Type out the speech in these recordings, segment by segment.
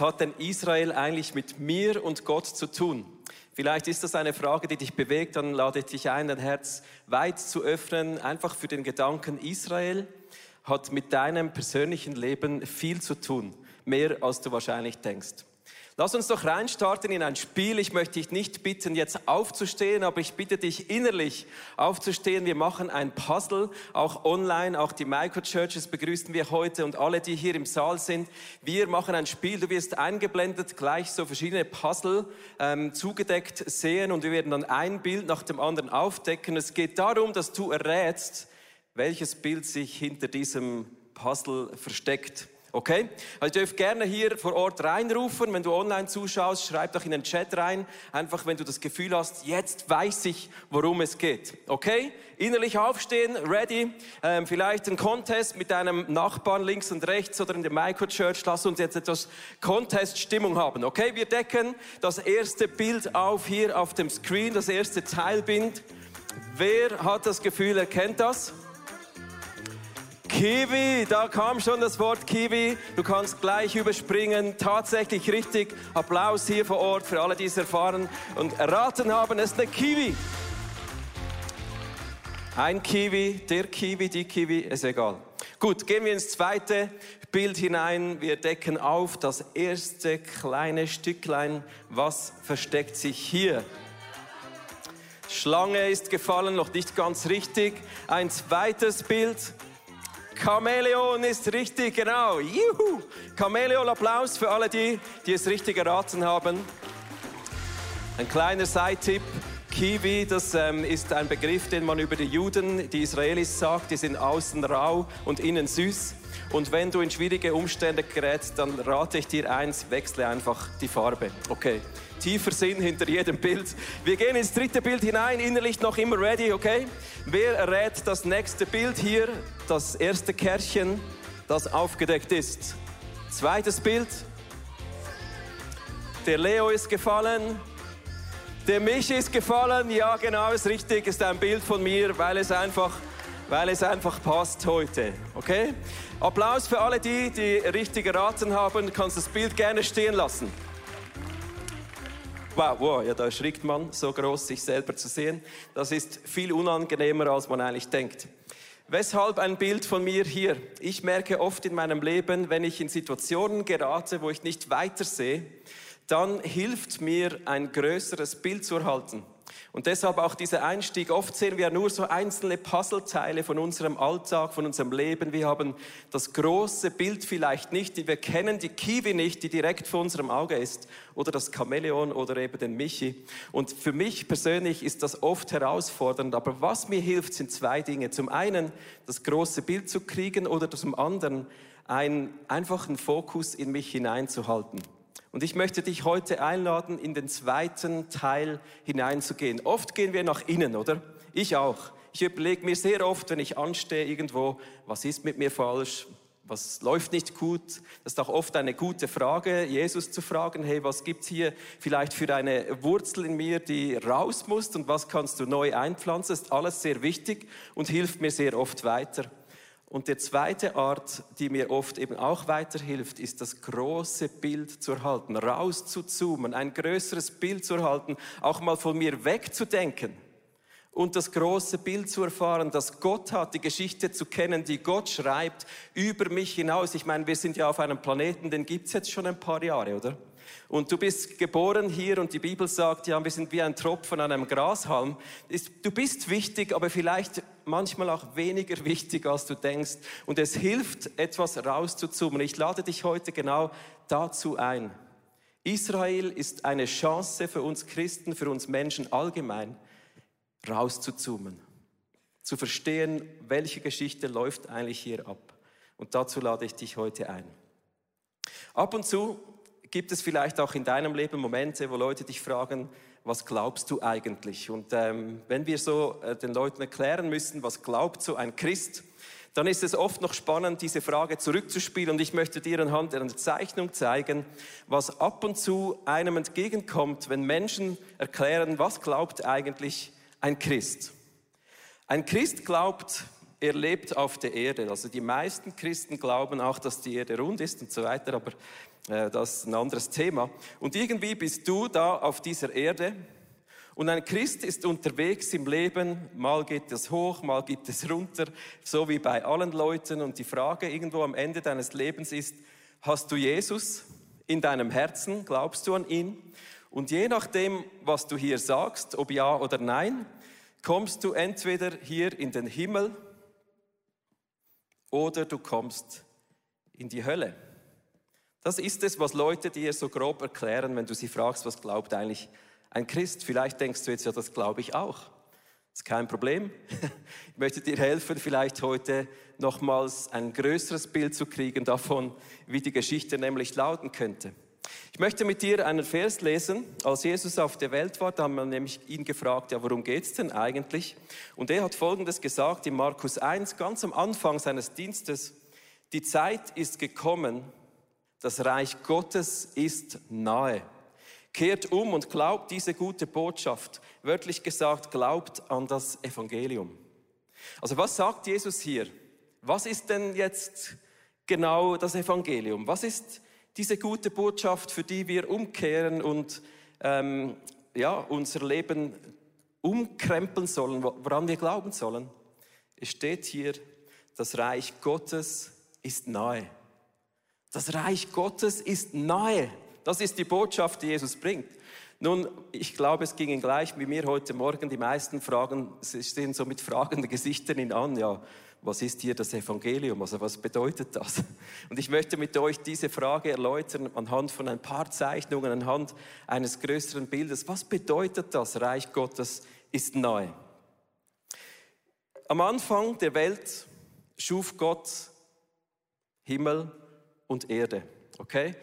Hat denn Israel eigentlich mit mir und Gott zu tun? Vielleicht ist das eine Frage, die dich bewegt, dann lade ich dich ein, dein Herz weit zu öffnen, einfach für den Gedanken, Israel hat mit deinem persönlichen Leben viel zu tun, mehr als du wahrscheinlich denkst. Lass uns doch reinstarten in ein Spiel. Ich möchte dich nicht bitten, jetzt aufzustehen, aber ich bitte dich innerlich aufzustehen. Wir machen ein Puzzle, auch online, auch die Microchurches begrüßen wir heute und alle, die hier im Saal sind. Wir machen ein Spiel. Du wirst eingeblendet gleich so verschiedene Puzzle ähm, zugedeckt sehen und wir werden dann ein Bild nach dem anderen aufdecken. Es geht darum, dass du errätst, welches Bild sich hinter diesem Puzzle versteckt. Okay? Also ihr dürft gerne hier vor Ort reinrufen. Wenn du online zuschaust, schreib doch in den Chat rein. Einfach, wenn du das Gefühl hast, jetzt weiß ich, worum es geht. Okay? Innerlich aufstehen, ready. Ähm, vielleicht ein Contest mit deinem Nachbarn links und rechts oder in der Microchurch. Lass uns jetzt etwas Contest-Stimmung haben. Okay? Wir decken das erste Bild auf hier auf dem Screen, das erste Teilbild. Wer hat das Gefühl, er kennt das? Kiwi, da kam schon das Wort Kiwi. Du kannst gleich überspringen. Tatsächlich richtig. Applaus hier vor Ort für alle, die es erfahren und erraten haben. Es ist eine Kiwi. Ein Kiwi, der Kiwi, die Kiwi, ist egal. Gut, gehen wir ins zweite Bild hinein. Wir decken auf das erste kleine Stücklein. Was versteckt sich hier? Schlange ist gefallen, noch nicht ganz richtig. Ein zweites Bild. Chamäleon ist richtig, genau. Juhu. Chamäleon, Applaus für alle die, die es richtig erraten haben. Ein kleiner Side-Tipp. Kiwi, das ähm, ist ein Begriff, den man über die Juden, die Israelis sagt, die sind außen rau und innen süß. Und wenn du in schwierige Umstände gerätst, dann rate ich dir eins, wechsle einfach die Farbe. Okay. Tiefer Sinn hinter jedem Bild. Wir gehen ins dritte Bild hinein, innerlich noch immer ready, okay? Wer errät das nächste Bild hier? Das erste Kärchen, das aufgedeckt ist. Zweites Bild. Der Leo ist gefallen. Der Michi ist gefallen. Ja, genau, ist richtig. Ist ein Bild von mir, weil es einfach weil es einfach passt heute. Okay? Applaus für alle die, die richtig geraten haben. Kannst das Bild gerne stehen lassen. Wow, wow, ja, da erschrickt man so groß, sich selber zu sehen. Das ist viel unangenehmer, als man eigentlich denkt. Weshalb ein Bild von mir hier? Ich merke oft in meinem Leben, wenn ich in Situationen gerate, wo ich nicht weiter sehe, dann hilft mir ein größeres Bild zu erhalten. Und deshalb auch dieser Einstieg. Oft sehen wir nur so einzelne Puzzleteile von unserem Alltag, von unserem Leben. Wir haben das große Bild vielleicht nicht. Wir kennen die Kiwi nicht, die direkt vor unserem Auge ist. Oder das Chamäleon oder eben den Michi. Und für mich persönlich ist das oft herausfordernd. Aber was mir hilft, sind zwei Dinge. Zum einen das große Bild zu kriegen oder zum anderen einen einfachen Fokus in mich hineinzuhalten. Und ich möchte dich heute einladen, in den zweiten Teil hineinzugehen. Oft gehen wir nach innen, oder? Ich auch. Ich überlege mir sehr oft, wenn ich anstehe irgendwo, was ist mit mir falsch? Was läuft nicht gut? Das ist auch oft eine gute Frage, Jesus zu fragen, hey, was gibt's hier vielleicht für eine Wurzel in mir, die raus muss und was kannst du neu einpflanzen? Das ist alles sehr wichtig und hilft mir sehr oft weiter. Und die zweite Art, die mir oft eben auch weiterhilft, ist das große Bild zu erhalten, raus zu zoomen, ein größeres Bild zu erhalten, auch mal von mir wegzudenken und das große Bild zu erfahren, dass Gott hat, die Geschichte zu kennen, die Gott schreibt, über mich hinaus. Ich meine, wir sind ja auf einem Planeten, den gibt's jetzt schon ein paar Jahre, oder? Und du bist geboren hier und die Bibel sagt, ja, wir sind wie ein Tropfen an einem Grashalm. Du bist wichtig, aber vielleicht manchmal auch weniger wichtig, als du denkst. Und es hilft, etwas rauszuzoomen. Ich lade dich heute genau dazu ein. Israel ist eine Chance für uns Christen, für uns Menschen allgemein, rauszuzoomen. Zu verstehen, welche Geschichte läuft eigentlich hier ab. Und dazu lade ich dich heute ein. Ab und zu gibt es vielleicht auch in deinem Leben Momente, wo Leute dich fragen, was glaubst du eigentlich? Und ähm, wenn wir so äh, den Leuten erklären müssen, was glaubt so ein Christ, dann ist es oft noch spannend, diese Frage zurückzuspielen. Und ich möchte dir anhand einer Zeichnung zeigen, was ab und zu einem entgegenkommt, wenn Menschen erklären, was glaubt eigentlich ein Christ. Ein Christ glaubt er lebt auf der Erde. Also die meisten Christen glauben auch, dass die Erde rund ist und so weiter, aber äh, das ist ein anderes Thema. Und irgendwie bist du da auf dieser Erde und ein Christ ist unterwegs im Leben, mal geht es hoch, mal geht es runter, so wie bei allen Leuten. Und die Frage irgendwo am Ende deines Lebens ist, hast du Jesus in deinem Herzen, glaubst du an ihn? Und je nachdem, was du hier sagst, ob ja oder nein, kommst du entweder hier in den Himmel oder du kommst in die Hölle. Das ist es, was Leute dir so grob erklären, wenn du sie fragst, was glaubt eigentlich ein Christ. Vielleicht denkst du jetzt, ja, das glaube ich auch. Ist kein Problem. Ich möchte dir helfen, vielleicht heute nochmals ein größeres Bild zu kriegen davon, wie die Geschichte nämlich lauten könnte. Ich möchte mit dir einen Vers lesen. Als Jesus auf der Welt war, da haben wir nämlich ihn gefragt, ja, worum geht's denn eigentlich? Und er hat Folgendes gesagt in Markus 1, ganz am Anfang seines Dienstes. Die Zeit ist gekommen, das Reich Gottes ist nahe. Kehrt um und glaubt diese gute Botschaft. Wörtlich gesagt, glaubt an das Evangelium. Also was sagt Jesus hier? Was ist denn jetzt genau das Evangelium? Was ist diese gute Botschaft, für die wir umkehren und ähm, ja, unser Leben umkrempeln sollen, woran wir glauben sollen. Es steht hier, das Reich Gottes ist nahe. Das Reich Gottes ist nahe. Das ist die Botschaft, die Jesus bringt. Nun, ich glaube, es ging gleich wie mir heute Morgen. Die meisten Fragen, sie stehen so mit fragenden Gesichtern ihn an. Ja, was ist hier das Evangelium? Also was bedeutet das? Und ich möchte mit euch diese Frage erläutern anhand von ein paar Zeichnungen, anhand eines größeren Bildes. Was bedeutet das? Reich Gottes ist nahe. Am Anfang der Welt schuf Gott Himmel und Erde. Okay?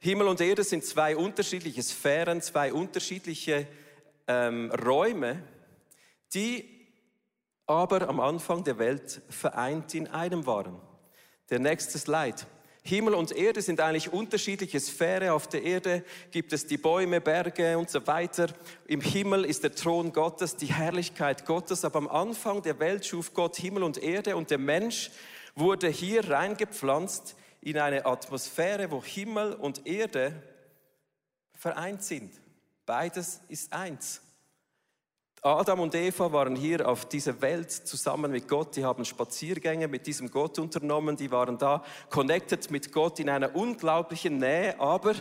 Himmel und Erde sind zwei unterschiedliche Sphären, zwei unterschiedliche ähm, Räume, die aber am Anfang der Welt vereint in einem waren. Der nächste Slide. Himmel und Erde sind eigentlich unterschiedliche Sphäre. Auf der Erde gibt es die Bäume, Berge und so weiter. Im Himmel ist der Thron Gottes, die Herrlichkeit Gottes. Aber am Anfang der Welt schuf Gott Himmel und Erde und der Mensch wurde hier reingepflanzt in eine Atmosphäre, wo Himmel und Erde vereint sind. Beides ist eins. Adam und Eva waren hier auf dieser Welt zusammen mit Gott. Die haben Spaziergänge mit diesem Gott unternommen. Die waren da connected mit Gott in einer unglaublichen Nähe. Aber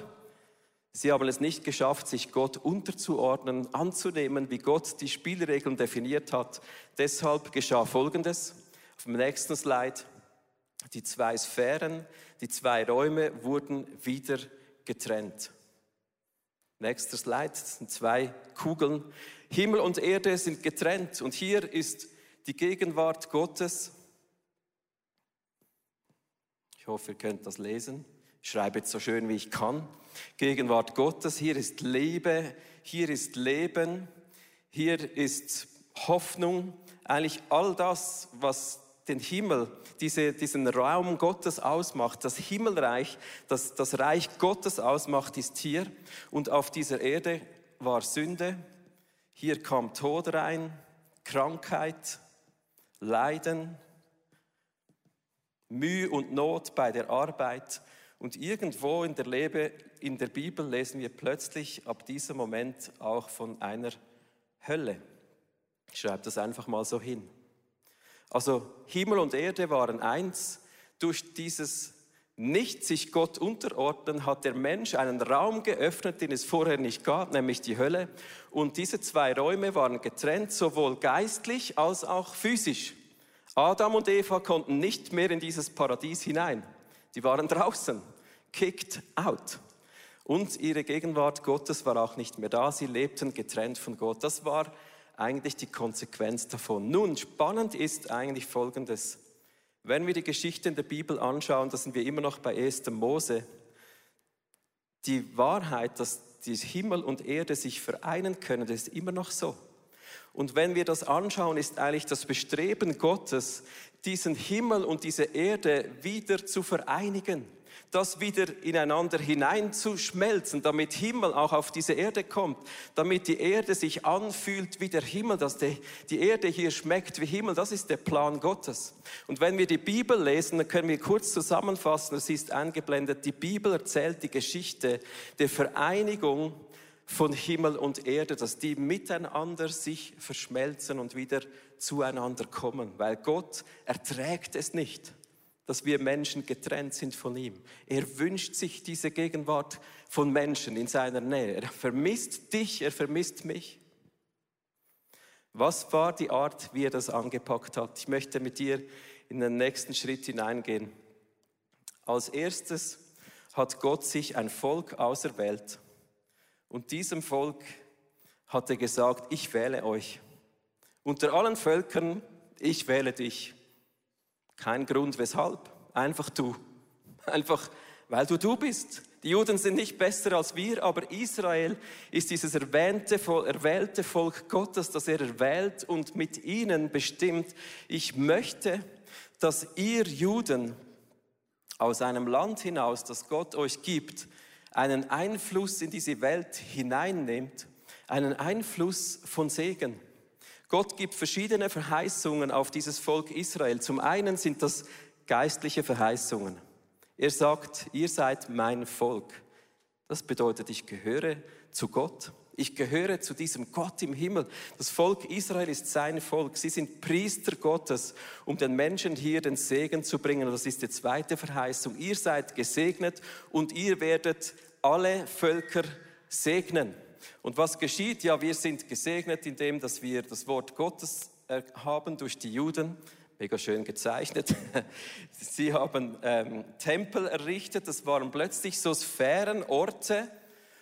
sie haben es nicht geschafft, sich Gott unterzuordnen, anzunehmen, wie Gott die Spielregeln definiert hat. Deshalb geschah Folgendes. Auf dem nächsten Slide. Die zwei Sphären, die zwei Räume wurden wieder getrennt. Nächster Slide, das sind zwei Kugeln. Himmel und Erde sind getrennt und hier ist die Gegenwart Gottes. Ich hoffe, ihr könnt das lesen. Ich schreibe jetzt so schön, wie ich kann. Gegenwart Gottes, hier ist Liebe, hier ist Leben, hier ist Hoffnung. Eigentlich all das, was den Himmel, diese, diesen Raum Gottes ausmacht, das Himmelreich, das, das Reich Gottes ausmacht, ist hier. Und auf dieser Erde war Sünde. Hier kam Tod rein, Krankheit, Leiden, Mühe und Not bei der Arbeit. Und irgendwo in der, Lebe, in der Bibel lesen wir plötzlich ab diesem Moment auch von einer Hölle. Ich schreibe das einfach mal so hin. Also Himmel und Erde waren eins. Durch dieses nicht sich Gott unterordnen, hat der Mensch einen Raum geöffnet, den es vorher nicht gab, nämlich die Hölle. Und diese zwei Räume waren getrennt, sowohl geistlich als auch physisch. Adam und Eva konnten nicht mehr in dieses Paradies hinein. Die waren draußen, kicked out. Und ihre Gegenwart Gottes war auch nicht mehr da. Sie lebten getrennt von Gott. Das war eigentlich die Konsequenz davon. Nun, spannend ist eigentlich Folgendes. Wenn wir die Geschichte in der Bibel anschauen, da sind wir immer noch bei 1. Mose. Die Wahrheit, dass die Himmel und Erde sich vereinen können, das ist immer noch so. Und wenn wir das anschauen, ist eigentlich das Bestreben Gottes, diesen Himmel und diese Erde wieder zu vereinigen das wieder ineinander hineinzuschmelzen, damit Himmel auch auf diese Erde kommt, damit die Erde sich anfühlt wie der Himmel, dass die, die Erde hier schmeckt wie Himmel. Das ist der Plan Gottes. Und wenn wir die Bibel lesen, dann können wir kurz zusammenfassen, das ist eingeblendet, die Bibel erzählt die Geschichte der Vereinigung von Himmel und Erde, dass die miteinander sich verschmelzen und wieder zueinander kommen, weil Gott erträgt es nicht, dass wir Menschen getrennt sind von ihm. Er wünscht sich diese Gegenwart von Menschen in seiner Nähe. Er vermisst dich, er vermisst mich. Was war die Art, wie er das angepackt hat? Ich möchte mit dir in den nächsten Schritt hineingehen. Als erstes hat Gott sich ein Volk auserwählt und diesem Volk hat er gesagt, ich wähle euch. Unter allen Völkern, ich wähle dich. Kein Grund weshalb, einfach du. Einfach, weil du du bist. Die Juden sind nicht besser als wir, aber Israel ist dieses erwähnte, erwählte Volk Gottes, das er erwählt und mit ihnen bestimmt. Ich möchte, dass ihr Juden aus einem Land hinaus, das Gott euch gibt, einen Einfluss in diese Welt hineinnimmt, einen Einfluss von Segen. Gott gibt verschiedene Verheißungen auf dieses Volk Israel. Zum einen sind das geistliche Verheißungen. Er sagt, ihr seid mein Volk. Das bedeutet, ich gehöre zu Gott. Ich gehöre zu diesem Gott im Himmel. Das Volk Israel ist sein Volk. Sie sind Priester Gottes, um den Menschen hier den Segen zu bringen. Das ist die zweite Verheißung. Ihr seid gesegnet und ihr werdet alle Völker segnen. Und was geschieht? Ja, wir sind gesegnet, indem dass wir das Wort Gottes äh, haben durch die Juden. Mega schön gezeichnet. Sie haben ähm, Tempel errichtet. Das waren plötzlich so Sphärenorte,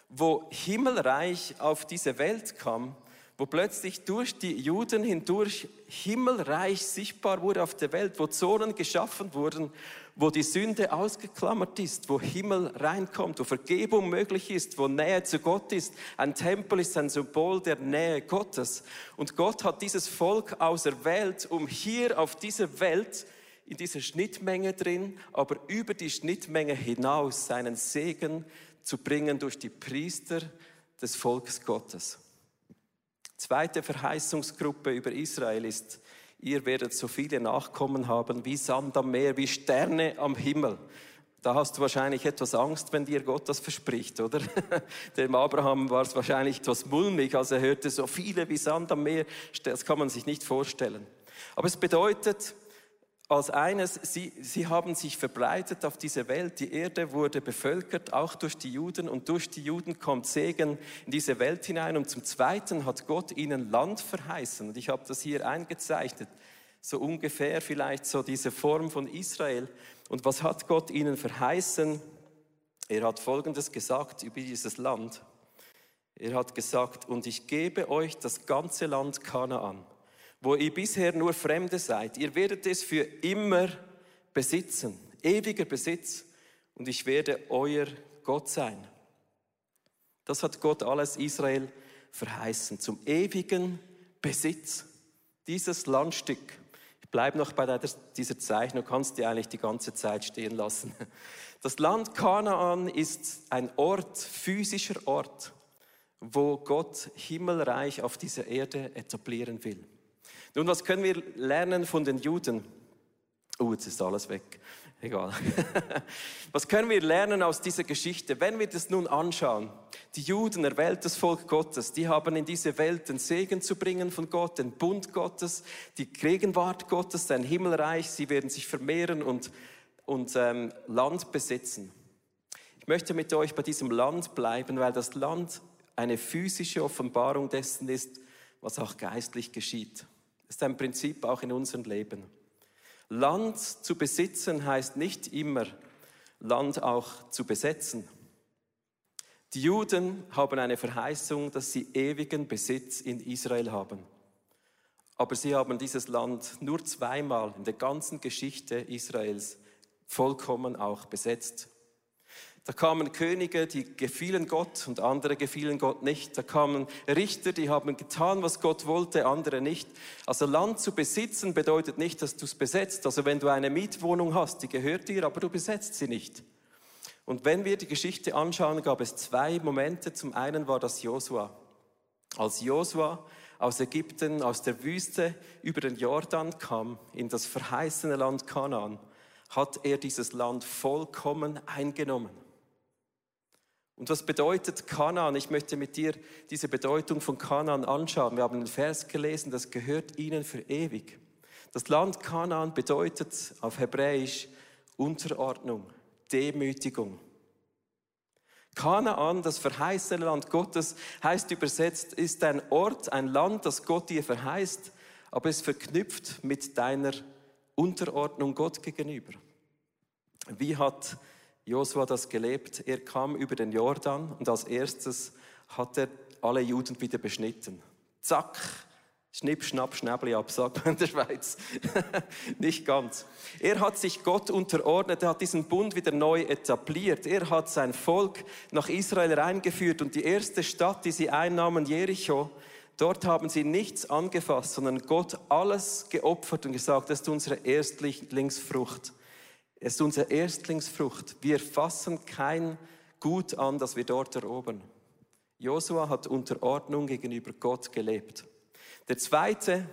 wo Himmelreich auf diese Welt kam, wo plötzlich durch die Juden hindurch Himmelreich sichtbar wurde auf der Welt, wo Zonen geschaffen wurden, wo die Sünde ausgeklammert ist, wo Himmel reinkommt, wo Vergebung möglich ist, wo Nähe zu Gott ist. Ein Tempel ist ein Symbol der Nähe Gottes. Und Gott hat dieses Volk auserwählt, um hier auf dieser Welt in dieser Schnittmenge drin, aber über die Schnittmenge hinaus seinen Segen zu bringen durch die Priester des Volkes Gottes. Zweite Verheißungsgruppe über Israel ist, ihr werdet so viele Nachkommen haben wie Sand am Meer, wie Sterne am Himmel. Da hast du wahrscheinlich etwas Angst, wenn dir Gott das verspricht, oder? Dem Abraham war es wahrscheinlich etwas mulmig, als er hörte, so viele wie Sand am Meer. Das kann man sich nicht vorstellen. Aber es bedeutet, als eines, sie, sie haben sich verbreitet auf diese Welt. Die Erde wurde bevölkert, auch durch die Juden. Und durch die Juden kommt Segen in diese Welt hinein. Und zum Zweiten hat Gott ihnen Land verheißen. Und ich habe das hier eingezeichnet. So ungefähr vielleicht so diese Form von Israel. Und was hat Gott ihnen verheißen? Er hat Folgendes gesagt über dieses Land. Er hat gesagt, und ich gebe euch das ganze Land Kanaan wo ihr bisher nur Fremde seid. Ihr werdet es für immer besitzen, ewiger Besitz, und ich werde euer Gott sein. Das hat Gott alles Israel verheißen, zum ewigen Besitz. Dieses Landstück. Ich bleibe noch bei dieser Zeichnung, kannst die eigentlich die ganze Zeit stehen lassen. Das Land Kanaan ist ein Ort, physischer Ort, wo Gott Himmelreich auf dieser Erde etablieren will. Nun, was können wir lernen von den Juden? Oh, jetzt ist alles weg. Egal. was können wir lernen aus dieser Geschichte? Wenn wir das nun anschauen, die Juden, erwähltes Volk Gottes, die haben in diese Welt den Segen zu bringen von Gott, den Bund Gottes, die Gegenwart Gottes, sein Himmelreich. Sie werden sich vermehren und, und ähm, Land besitzen. Ich möchte mit euch bei diesem Land bleiben, weil das Land eine physische Offenbarung dessen ist, was auch geistlich geschieht. Ist ein Prinzip auch in unserem Leben. Land zu besitzen heißt nicht immer, Land auch zu besetzen. Die Juden haben eine Verheißung, dass sie ewigen Besitz in Israel haben. Aber sie haben dieses Land nur zweimal in der ganzen Geschichte Israels vollkommen auch besetzt. Da kamen Könige, die gefielen Gott und andere gefielen Gott nicht. Da kamen Richter, die haben getan, was Gott wollte, andere nicht. Also Land zu besitzen bedeutet nicht, dass du es besetzt. Also wenn du eine Mietwohnung hast, die gehört dir, aber du besetzt sie nicht. Und wenn wir die Geschichte anschauen, gab es zwei Momente. Zum einen war das Josua. Als Josua aus Ägypten, aus der Wüste über den Jordan kam, in das verheißene Land Kanaan, hat er dieses Land vollkommen eingenommen. Und was bedeutet Kanaan? Ich möchte mit dir diese Bedeutung von Kanaan anschauen. Wir haben einen Vers gelesen, das gehört ihnen für ewig. Das Land Kanaan bedeutet auf Hebräisch Unterordnung, Demütigung. Kanaan, das verheißene Land Gottes, heißt übersetzt, ist ein Ort, ein Land, das Gott dir verheißt, aber es verknüpft mit deiner Unterordnung Gott gegenüber. Wie hat Josua das gelebt? Er kam über den Jordan und als erstes hat er alle Juden wieder beschnitten. Zack, Schnipp, schnapp, schnäbli ab, sagt man in der Schweiz. Nicht ganz. Er hat sich Gott unterordnet, er hat diesen Bund wieder neu etabliert. Er hat sein Volk nach Israel reingeführt und die erste Stadt, die sie einnahmen, Jericho, dort haben sie nichts angefasst, sondern Gott alles geopfert und gesagt, das ist unsere Erstlingsfrucht. Es ist unsere Erstlingsfrucht. Wir fassen kein Gut an, das wir dort erobern. Josua hat unter Ordnung gegenüber Gott gelebt. Der zweite,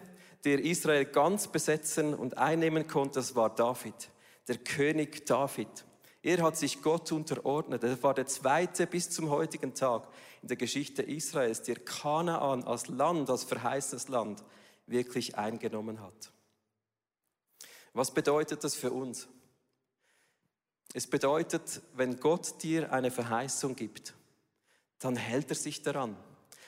der Israel ganz besetzen und einnehmen konnte, das war David, der König David. Er hat sich Gott unterordnet. Er war der zweite bis zum heutigen Tag in der Geschichte Israels, der Kanaan als Land, als verheißenes Land wirklich eingenommen hat. Was bedeutet das für uns? Es bedeutet, wenn Gott dir eine Verheißung gibt, dann hält er sich daran.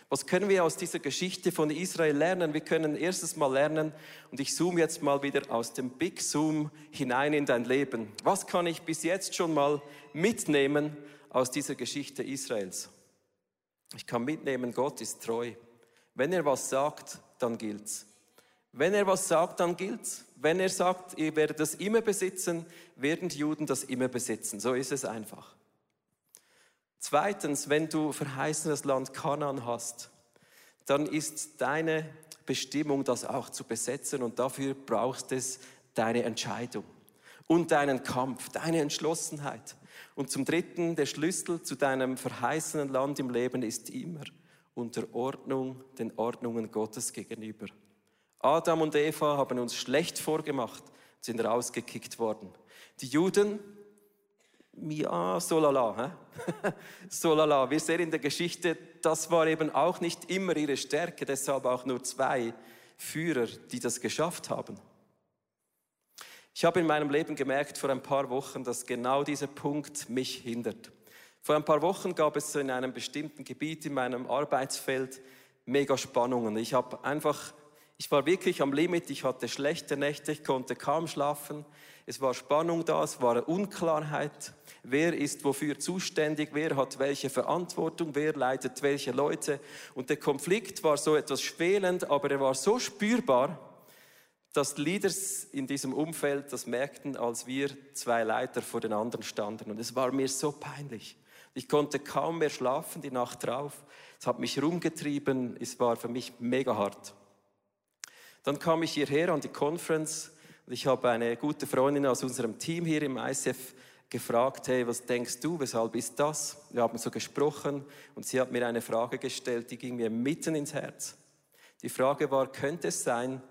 Was können wir aus dieser Geschichte von Israel lernen? Wir können erstes Mal lernen, und ich zoome jetzt mal wieder aus dem Big Zoom hinein in dein Leben. Was kann ich bis jetzt schon mal mitnehmen aus dieser Geschichte Israels? Ich kann mitnehmen, Gott ist treu. Wenn er was sagt, dann gilt's. Wenn er was sagt, dann gilt's. Wenn er sagt, ihr werdet das immer besitzen, werden die Juden das immer besitzen. So ist es einfach. Zweitens, wenn du verheißenes Land Kanaan hast, dann ist deine Bestimmung, das auch zu besetzen und dafür brauchst es deine Entscheidung und deinen Kampf, deine Entschlossenheit. Und zum Dritten, der Schlüssel zu deinem verheißenen Land im Leben ist immer Unterordnung den Ordnungen Gottes gegenüber. Adam und Eva haben uns schlecht vorgemacht, sind rausgekickt worden. Die Juden ja, so lala. so lala. Wir sehen in der Geschichte, das war eben auch nicht immer ihre Stärke, deshalb auch nur zwei Führer, die das geschafft haben. Ich habe in meinem Leben gemerkt vor ein paar Wochen, dass genau dieser Punkt mich hindert. Vor ein paar Wochen gab es in einem bestimmten Gebiet in meinem Arbeitsfeld mega Spannungen. Ich habe einfach, ich war wirklich am Limit, ich hatte schlechte Nächte, ich konnte kaum schlafen. Es war Spannung da, es war Unklarheit. Wer ist wofür zuständig? Wer hat welche Verantwortung? Wer leitet welche Leute? Und der Konflikt war so etwas schwelend, aber er war so spürbar, dass Leaders in diesem Umfeld das merkten, als wir zwei Leiter vor den anderen standen. Und es war mir so peinlich. Ich konnte kaum mehr schlafen die Nacht drauf. Es hat mich rumgetrieben. Es war für mich mega hart. Dann kam ich hierher an die Conference ich habe eine gute Freundin aus unserem Team hier im ICF gefragt, hey, was denkst du, weshalb ist das? Wir haben so gesprochen und sie hat mir eine Frage gestellt, die ging mir mitten ins Herz. Die Frage war, könnte es sein,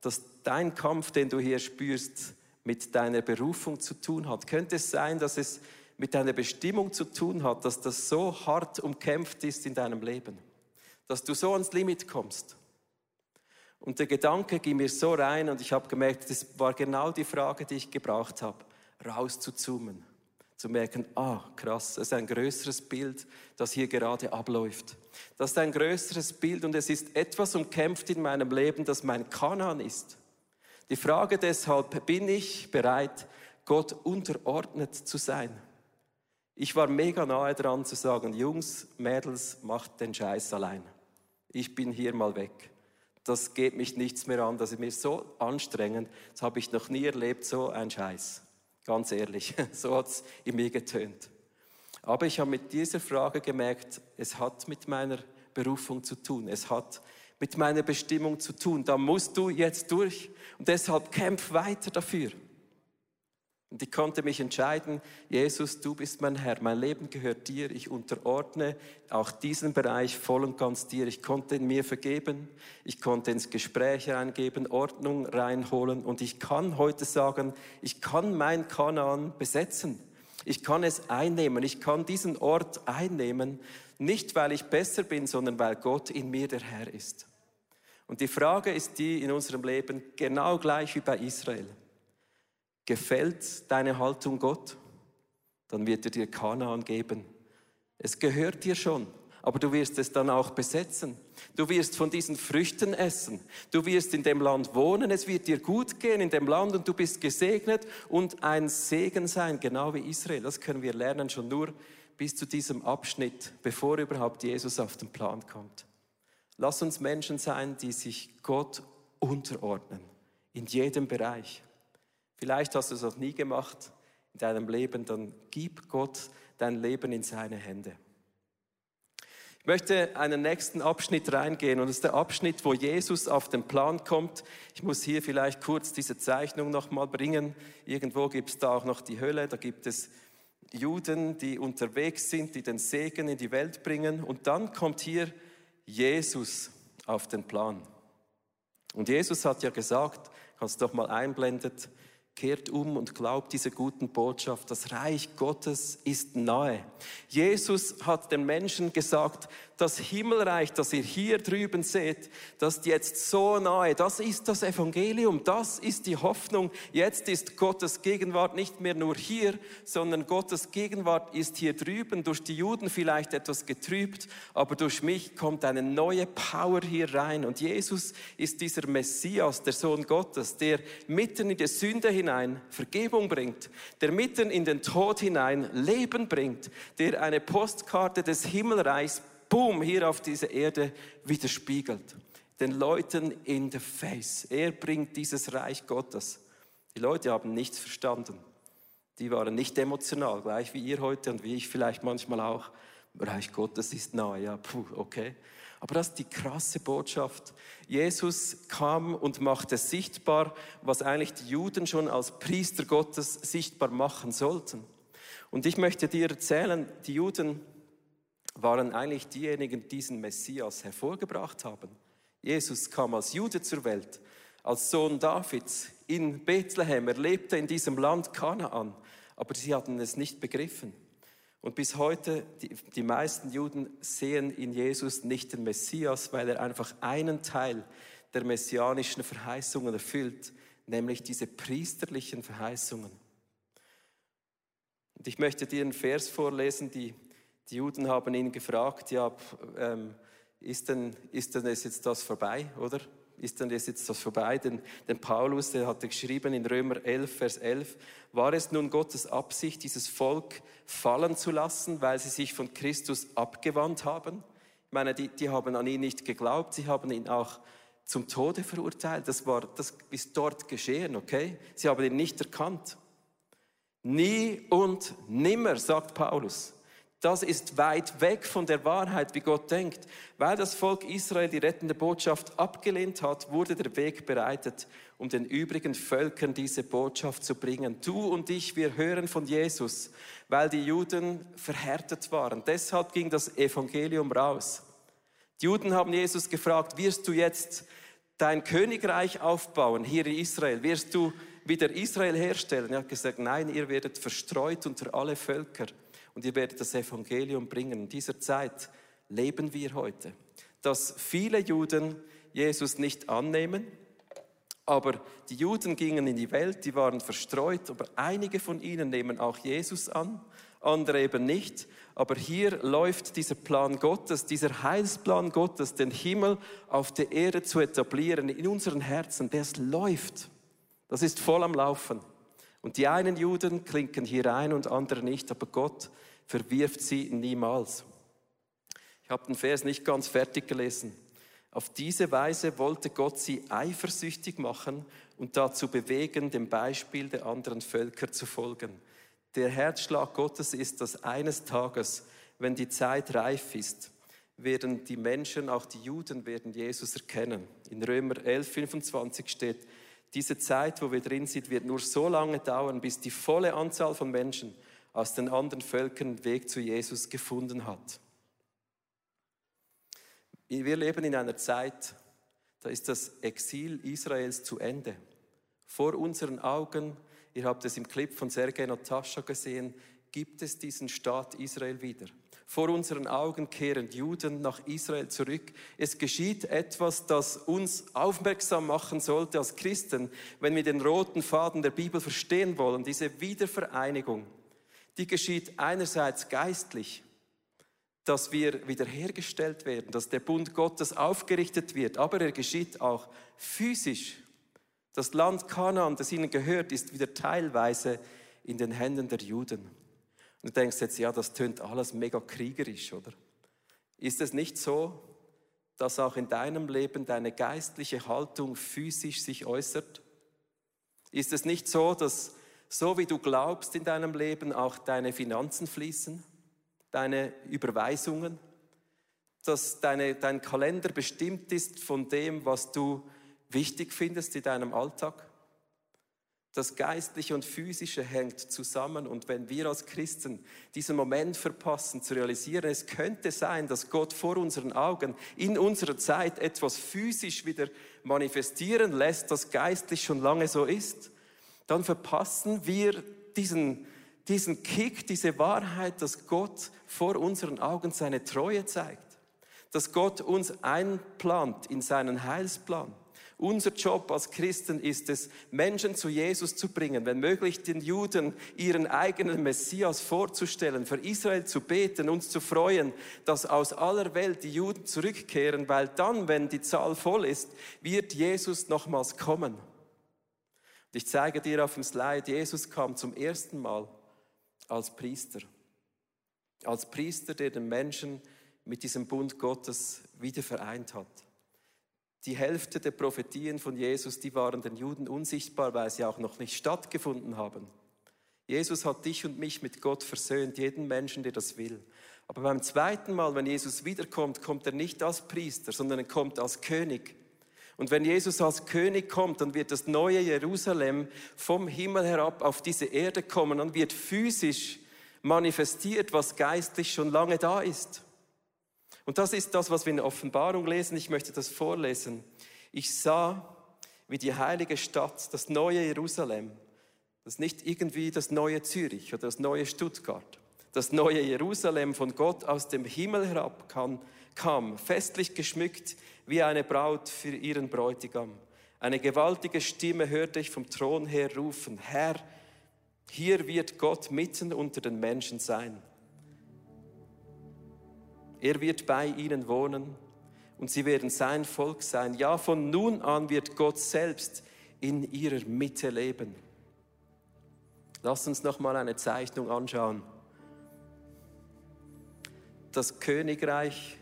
dass dein Kampf, den du hier spürst, mit deiner Berufung zu tun hat? Könnte es sein, dass es mit deiner Bestimmung zu tun hat, dass das so hart umkämpft ist in deinem Leben? Dass du so ans Limit kommst? Und der Gedanke ging mir so rein und ich habe gemerkt, das war genau die Frage, die ich gebraucht habe, rauszuzoomen, zu merken, ah, krass, das ist ein größeres Bild, das hier gerade abläuft. Das ist ein größeres Bild und es ist etwas umkämpft in meinem Leben, das mein Kanan ist. Die Frage deshalb, bin ich bereit, Gott unterordnet zu sein? Ich war mega nahe dran zu sagen, Jungs, Mädels, macht den Scheiß allein. Ich bin hier mal weg das geht mich nichts mehr an, das ist mir so anstrengend, das habe ich noch nie erlebt, so ein Scheiß. Ganz ehrlich, so hat es in mir getönt. Aber ich habe mit dieser Frage gemerkt, es hat mit meiner Berufung zu tun, es hat mit meiner Bestimmung zu tun. Da musst du jetzt durch und deshalb kämpf weiter dafür. Und ich konnte mich entscheiden, Jesus, du bist mein Herr, mein Leben gehört dir, ich unterordne auch diesen Bereich voll und ganz dir. Ich konnte in mir vergeben, ich konnte ins Gespräch reingeben, Ordnung reinholen und ich kann heute sagen, ich kann mein Kanaan besetzen. Ich kann es einnehmen, ich kann diesen Ort einnehmen, nicht weil ich besser bin, sondern weil Gott in mir der Herr ist. Und die Frage ist die in unserem Leben genau gleich wie bei Israel. Gefällt deine Haltung Gott? Dann wird er dir Kanaan geben. Es gehört dir schon, aber du wirst es dann auch besetzen. Du wirst von diesen Früchten essen. Du wirst in dem Land wohnen. Es wird dir gut gehen in dem Land und du bist gesegnet und ein Segen sein, genau wie Israel. Das können wir lernen schon nur bis zu diesem Abschnitt, bevor überhaupt Jesus auf den Plan kommt. Lass uns Menschen sein, die sich Gott unterordnen. In jedem Bereich. Vielleicht hast du es noch nie gemacht in deinem Leben, dann gib Gott dein Leben in seine Hände. Ich möchte einen nächsten Abschnitt reingehen und das ist der Abschnitt, wo Jesus auf den Plan kommt. Ich muss hier vielleicht kurz diese Zeichnung nochmal bringen. Irgendwo gibt es da auch noch die Hölle, da gibt es Juden, die unterwegs sind, die den Segen in die Welt bringen und dann kommt hier Jesus auf den Plan. Und Jesus hat ja gesagt, kannst doch mal einblendet, Kehrt um und glaubt diese guten Botschaft. Das Reich Gottes ist nahe. Jesus hat den Menschen gesagt, das Himmelreich, das ihr hier drüben seht, das jetzt so nahe, das ist das Evangelium, das ist die Hoffnung. Jetzt ist Gottes Gegenwart nicht mehr nur hier, sondern Gottes Gegenwart ist hier drüben, durch die Juden vielleicht etwas getrübt, aber durch mich kommt eine neue Power hier rein. Und Jesus ist dieser Messias, der Sohn Gottes, der mitten in die Sünde hinein Vergebung bringt, der mitten in den Tod hinein Leben bringt, der eine Postkarte des Himmelreichs boom, hier auf dieser Erde widerspiegelt. Den Leuten in the face. Er bringt dieses Reich Gottes. Die Leute haben nichts verstanden. Die waren nicht emotional, gleich wie ihr heute und wie ich vielleicht manchmal auch. Reich Gottes ist nah, ja, puh, okay. Aber das ist die krasse Botschaft. Jesus kam und machte sichtbar, was eigentlich die Juden schon als Priester Gottes sichtbar machen sollten. Und ich möchte dir erzählen, die Juden waren eigentlich diejenigen, die diesen Messias hervorgebracht haben. Jesus kam als Jude zur Welt, als Sohn Davids in Bethlehem. Er lebte in diesem Land Kanaan, aber sie hatten es nicht begriffen. Und bis heute, die, die meisten Juden sehen in Jesus nicht den Messias, weil er einfach einen Teil der messianischen Verheißungen erfüllt, nämlich diese priesterlichen Verheißungen. Und ich möchte dir einen Vers vorlesen, die die Juden haben ihn gefragt, ja, ähm, ist, denn, ist denn jetzt das vorbei, oder? Ist denn jetzt das vorbei? Denn, denn Paulus, der hatte geschrieben in Römer 11, Vers 11, war es nun Gottes Absicht, dieses Volk fallen zu lassen, weil sie sich von Christus abgewandt haben? Ich meine, die, die haben an ihn nicht geglaubt, sie haben ihn auch zum Tode verurteilt. Das, war, das ist dort geschehen, okay? Sie haben ihn nicht erkannt. Nie und nimmer, sagt Paulus. Das ist weit weg von der Wahrheit, wie Gott denkt. Weil das Volk Israel die rettende Botschaft abgelehnt hat, wurde der Weg bereitet, um den übrigen Völkern diese Botschaft zu bringen. Du und ich, wir hören von Jesus, weil die Juden verhärtet waren. Deshalb ging das Evangelium raus. Die Juden haben Jesus gefragt, wirst du jetzt dein Königreich aufbauen hier in Israel? Wirst du wieder Israel herstellen? Er hat gesagt, nein, ihr werdet verstreut unter alle Völker und ihr werdet das Evangelium bringen. In dieser Zeit leben wir heute. Dass viele Juden Jesus nicht annehmen, aber die Juden gingen in die Welt, die waren verstreut, aber einige von ihnen nehmen auch Jesus an, andere eben nicht. Aber hier läuft dieser Plan Gottes, dieser Heilsplan Gottes, den Himmel auf der Erde zu etablieren, in unseren Herzen, das läuft. Das ist voll am Laufen. Und die einen Juden klinken hier ein und andere nicht, aber Gott verwirft sie niemals. Ich habe den Vers nicht ganz fertig gelesen. Auf diese Weise wollte Gott sie eifersüchtig machen und dazu bewegen, dem Beispiel der anderen Völker zu folgen. Der Herzschlag Gottes ist, dass eines Tages, wenn die Zeit reif ist, werden die Menschen, auch die Juden, werden Jesus erkennen. In Römer 11, 25 steht, Diese Zeit, wo wir drin sind, wird nur so lange dauern, bis die volle Anzahl von Menschen aus den anderen Völkern Weg zu Jesus gefunden hat. Wir leben in einer Zeit, da ist das Exil Israels zu Ende. Vor unseren Augen, ihr habt es im Clip von Sergei Natascha gesehen, gibt es diesen Staat Israel wieder. Vor unseren Augen kehren Juden nach Israel zurück. Es geschieht etwas, das uns aufmerksam machen sollte als Christen, wenn wir den roten Faden der Bibel verstehen wollen. Diese Wiedervereinigung, die geschieht einerseits geistlich, dass wir wiederhergestellt werden, dass der Bund Gottes aufgerichtet wird, aber er geschieht auch physisch. Das Land Kanaan, das ihnen gehört, ist wieder teilweise in den Händen der Juden. Und du denkst jetzt, ja, das tönt alles mega kriegerisch, oder? Ist es nicht so, dass auch in deinem Leben deine geistliche Haltung physisch sich äußert? Ist es nicht so, dass so wie du glaubst in deinem Leben auch deine Finanzen fließen? deine Überweisungen, dass deine, dein Kalender bestimmt ist von dem, was du wichtig findest in deinem Alltag. Das Geistliche und Physische hängt zusammen und wenn wir als Christen diesen Moment verpassen zu realisieren, es könnte sein, dass Gott vor unseren Augen in unserer Zeit etwas physisch wieder manifestieren lässt, das geistlich schon lange so ist, dann verpassen wir diesen diesen Kick, diese Wahrheit, dass Gott vor unseren Augen seine Treue zeigt, dass Gott uns einplant in seinen Heilsplan. Unser Job als Christen ist es, Menschen zu Jesus zu bringen, wenn möglich den Juden ihren eigenen Messias vorzustellen, für Israel zu beten, uns zu freuen, dass aus aller Welt die Juden zurückkehren, weil dann, wenn die Zahl voll ist, wird Jesus nochmals kommen. Ich zeige dir auf dem Slide, Jesus kam zum ersten Mal als Priester. Als Priester, der den Menschen mit diesem Bund Gottes wieder vereint hat. Die Hälfte der Prophetien von Jesus, die waren den Juden unsichtbar, weil sie auch noch nicht stattgefunden haben. Jesus hat dich und mich mit Gott versöhnt, jeden Menschen, der das will. Aber beim zweiten Mal, wenn Jesus wiederkommt, kommt er nicht als Priester, sondern er kommt als König. Und wenn Jesus als König kommt, dann wird das neue Jerusalem vom Himmel herab auf diese Erde kommen, dann wird physisch manifestiert, was geistlich schon lange da ist. Und das ist das, was wir in der Offenbarung lesen. Ich möchte das vorlesen. Ich sah, wie die heilige Stadt, das neue Jerusalem, das ist nicht irgendwie das neue Zürich oder das neue Stuttgart, das neue Jerusalem von Gott aus dem Himmel herab kam, festlich geschmückt wie eine Braut für ihren Bräutigam. Eine gewaltige Stimme hörte ich vom Thron her rufen, Herr, hier wird Gott mitten unter den Menschen sein. Er wird bei ihnen wohnen und sie werden sein Volk sein. Ja, von nun an wird Gott selbst in ihrer Mitte leben. Lass uns noch mal eine Zeichnung anschauen. Das Königreich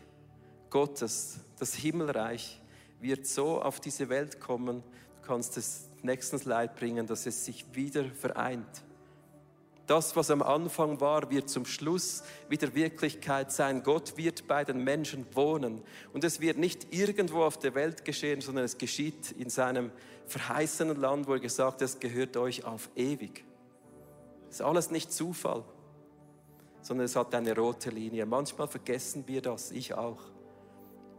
Gottes, das Himmelreich, wird so auf diese Welt kommen, du kannst es nächstens Leid bringen, dass es sich wieder vereint. Das, was am Anfang war, wird zum Schluss wieder Wirklichkeit sein. Gott wird bei den Menschen wohnen. Und es wird nicht irgendwo auf der Welt geschehen, sondern es geschieht in seinem verheißenen Land, wo er gesagt hat, es gehört euch auf ewig. Das ist alles nicht Zufall, sondern es hat eine rote Linie. Manchmal vergessen wir das, ich auch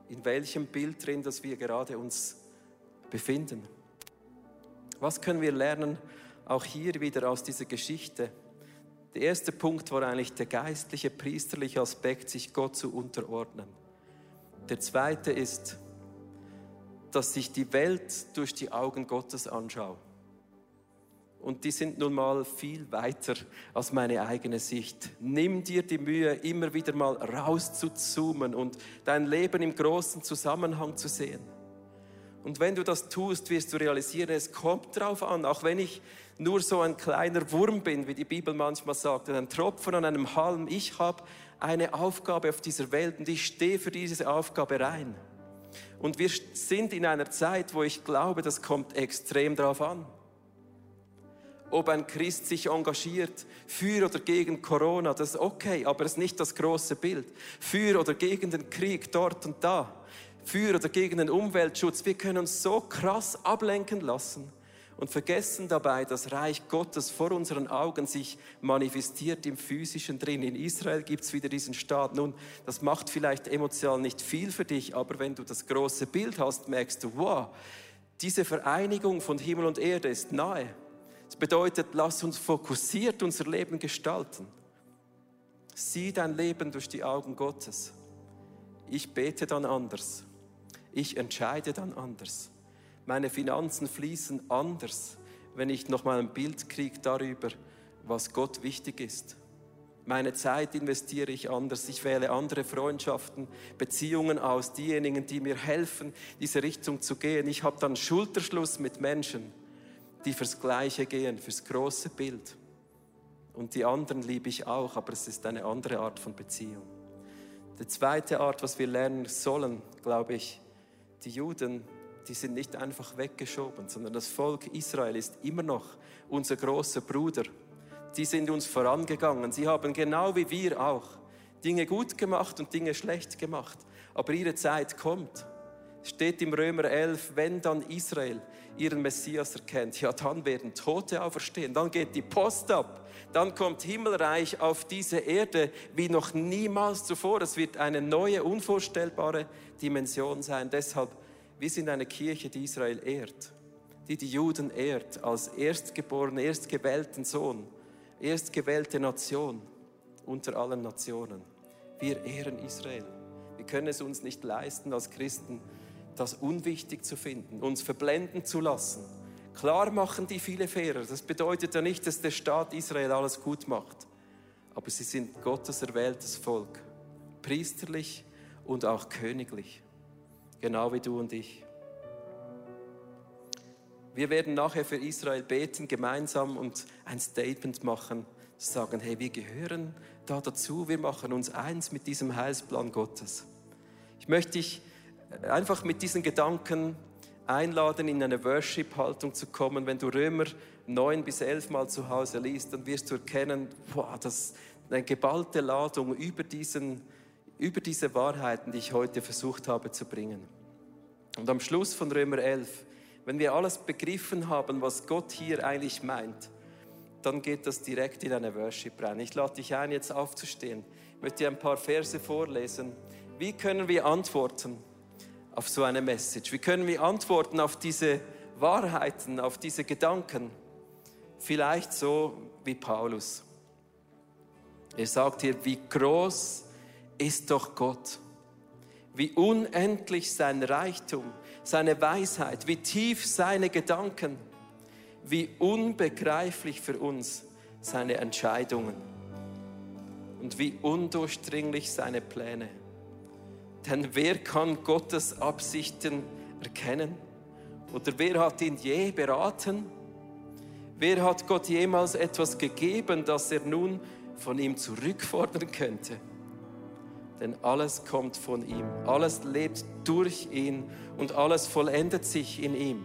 in welchem Bild drin, dass wir gerade uns befinden. Was können wir lernen, auch hier wieder aus dieser Geschichte? Der erste Punkt war eigentlich der geistliche, priesterliche Aspekt, sich Gott zu unterordnen. Der zweite ist, dass ich die Welt durch die Augen Gottes anschaue und die sind nun mal viel weiter als meine eigene Sicht. Nimm dir die Mühe, immer wieder mal raus zu zoomen und dein Leben im großen Zusammenhang zu sehen. Und wenn du das tust, wirst du realisieren, es kommt drauf an, auch wenn ich nur so ein kleiner Wurm bin, wie die Bibel manchmal sagt, ein Tropfen an einem Halm. Ich habe eine Aufgabe auf dieser Welt und ich stehe für diese Aufgabe rein. Und wir sind in einer Zeit, wo ich glaube, das kommt extrem drauf an ob ein Christ sich engagiert für oder gegen Corona, das ist okay, aber es ist nicht das große Bild. Für oder gegen den Krieg dort und da, für oder gegen den Umweltschutz. Wir können uns so krass ablenken lassen und vergessen dabei, dass Reich Gottes vor unseren Augen sich manifestiert im physischen drin. In Israel gibt es wieder diesen Staat. Nun, das macht vielleicht emotional nicht viel für dich, aber wenn du das große Bild hast, merkst du, wow, diese Vereinigung von Himmel und Erde ist nahe. Das bedeutet, lass uns fokussiert unser Leben gestalten. Sieh dein Leben durch die Augen Gottes. Ich bete dann anders. Ich entscheide dann anders. Meine Finanzen fließen anders, wenn ich nochmal ein Bild kriege darüber, was Gott wichtig ist. Meine Zeit investiere ich anders. Ich wähle andere Freundschaften, Beziehungen aus, diejenigen, die mir helfen, diese Richtung zu gehen. Ich habe dann Schulterschluss mit Menschen, die fürs Gleiche gehen, fürs große Bild. Und die anderen liebe ich auch, aber es ist eine andere Art von Beziehung. Die zweite Art, was wir lernen sollen, glaube ich, die Juden, die sind nicht einfach weggeschoben, sondern das Volk Israel ist immer noch unser großer Bruder. Die sind uns vorangegangen. Sie haben genau wie wir auch Dinge gut gemacht und Dinge schlecht gemacht. Aber ihre Zeit kommt. Steht im Römer 11, wenn dann Israel ihren Messias erkennt, ja, dann werden Tote auferstehen, dann geht die Post ab, dann kommt Himmelreich auf diese Erde wie noch niemals zuvor. Es wird eine neue, unvorstellbare Dimension sein. Deshalb, wir sind eine Kirche, die Israel ehrt, die die Juden ehrt als erstgeborenen, erstgewählten Sohn, erstgewählte Nation unter allen Nationen. Wir ehren Israel. Wir können es uns nicht leisten als Christen, das unwichtig zu finden, uns verblenden zu lassen. Klar machen die viele Fehler. Das bedeutet ja nicht, dass der Staat Israel alles gut macht. Aber sie sind Gottes erwähltes Volk. Priesterlich und auch königlich. Genau wie du und ich. Wir werden nachher für Israel beten, gemeinsam und ein Statement machen, sagen, hey, wir gehören da dazu, wir machen uns eins mit diesem Heilsplan Gottes. Ich möchte dich einfach mit diesen Gedanken einladen, in eine Worship-Haltung zu kommen. Wenn du Römer 9 bis 11 Mal zu Hause liest, dann wirst du erkennen, wow, das ist eine geballte Ladung über, diesen, über diese Wahrheiten, die ich heute versucht habe zu bringen. Und am Schluss von Römer 11, wenn wir alles begriffen haben, was Gott hier eigentlich meint, dann geht das direkt in eine Worship rein. Ich lade dich ein, jetzt aufzustehen. Ich möchte dir ein paar Verse vorlesen. Wie können wir antworten? Auf so eine Message? Wie können wir antworten auf diese Wahrheiten, auf diese Gedanken? Vielleicht so wie Paulus. Er sagt hier, wie groß ist doch Gott, wie unendlich sein Reichtum, seine Weisheit, wie tief seine Gedanken, wie unbegreiflich für uns seine Entscheidungen und wie undurchdringlich seine Pläne. Denn wer kann Gottes Absichten erkennen? Oder wer hat ihn je beraten? Wer hat Gott jemals etwas gegeben, das er nun von ihm zurückfordern könnte? Denn alles kommt von ihm, alles lebt durch ihn und alles vollendet sich in ihm.